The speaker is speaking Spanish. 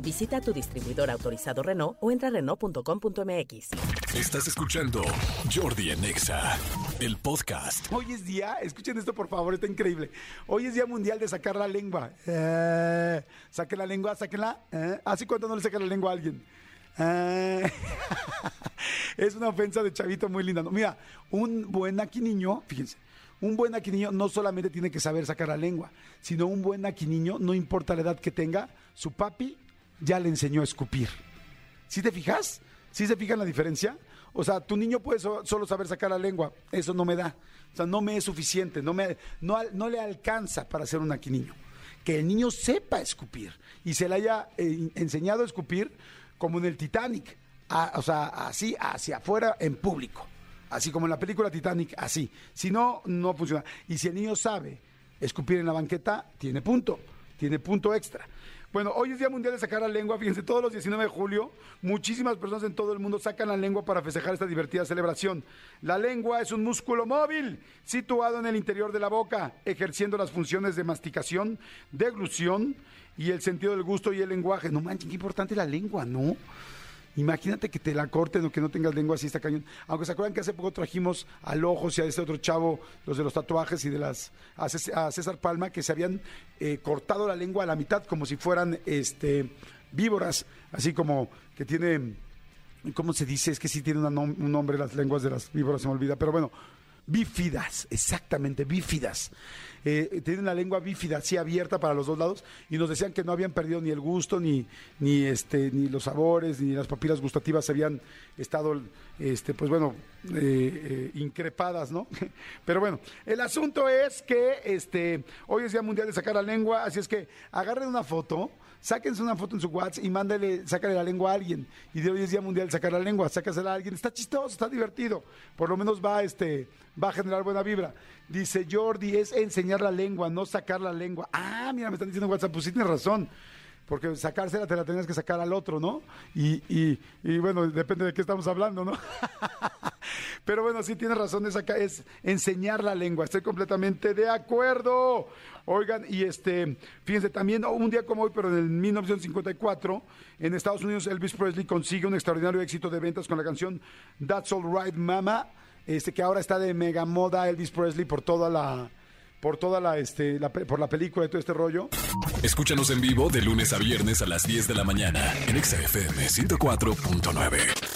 Visita tu distribuidor autorizado Renault o entra a Renault.com.mx. Estás escuchando Jordi en Exa, el podcast. Hoy es día, escuchen esto por favor, está increíble. Hoy es día mundial de sacar la lengua. Eh, saquen la lengua, sáquenla. Eh. ¿Hace cuánto no le saca la lengua a alguien? Eh. es una ofensa de chavito muy linda. No, mira, un buen aquí niño, fíjense, un buen aquí niño no solamente tiene que saber sacar la lengua, sino un buen aquí niño, no importa la edad que tenga, su papi ya le enseñó a escupir. ¿Sí te fijas? ¿Sí se fijan la diferencia? O sea, tu niño puede so- solo saber sacar la lengua, eso no me da. O sea, no me es suficiente, no, me, no, no le alcanza para ser un aquí niño. Que el niño sepa escupir y se le haya eh, enseñado a escupir como en el Titanic, o sea, así hacia afuera en público. Así como en la película Titanic, así. Si no, no funciona. Y si el niño sabe escupir en la banqueta, tiene punto, tiene punto extra. Bueno, hoy es Día Mundial de Sacar la Lengua. Fíjense, todos los 19 de julio, muchísimas personas en todo el mundo sacan la lengua para festejar esta divertida celebración. La lengua es un músculo móvil situado en el interior de la boca, ejerciendo las funciones de masticación, deglución y el sentido del gusto y el lenguaje. No manchen, qué importante la lengua, ¿no? Imagínate que te la corten o que no tengas lengua así está cañón. Aunque se acuerdan que hace poco trajimos al ojo y a este otro chavo, los de los tatuajes y de las a Cés- a César Palma, que se habían eh, cortado la lengua a la mitad como si fueran este víboras, así como que tiene, ¿cómo se dice? Es que sí tiene un nombre las lenguas de las víboras, se me olvida, pero bueno, bífidas, exactamente, bífidas. Eh, tienen la lengua bífida, así abierta para los dos lados, y nos decían que no habían perdido ni el gusto, ni, ni, este, ni los sabores, ni las papilas gustativas habían estado, este, pues bueno, eh, eh, increpadas, ¿no? Pero bueno, el asunto es que este, hoy es Día Mundial de Sacar la Lengua, así es que agarren una foto, sáquense una foto en su WhatsApp y mándale, sácale la lengua a alguien. Y de hoy es Día Mundial de Sacar la Lengua, sácasela a alguien. Está chistoso, está divertido. Por lo menos va, este, va a generar buena vibra. Dice Jordi, es enseñar la lengua, no sacar la lengua. Ah, mira, me están diciendo en WhatsApp, pues sí tienes razón. Porque sacársela te la tenías que sacar al otro, ¿no? Y, y, bueno, depende de qué estamos hablando, ¿no? Pero bueno, sí tienes razón, es, acá, es enseñar la lengua. Estoy completamente de acuerdo. Oigan, y este, fíjense, también oh, un día como hoy, pero en el 1954, en Estados Unidos, Elvis Presley consigue un extraordinario éxito de ventas con la canción That's All Right Mama, este, que ahora está de mega moda Elvis Presley por toda la, por toda la, este, por la película y todo este rollo. Escúchanos en vivo de lunes a viernes a las 10 de la mañana en Exa FM 104.9.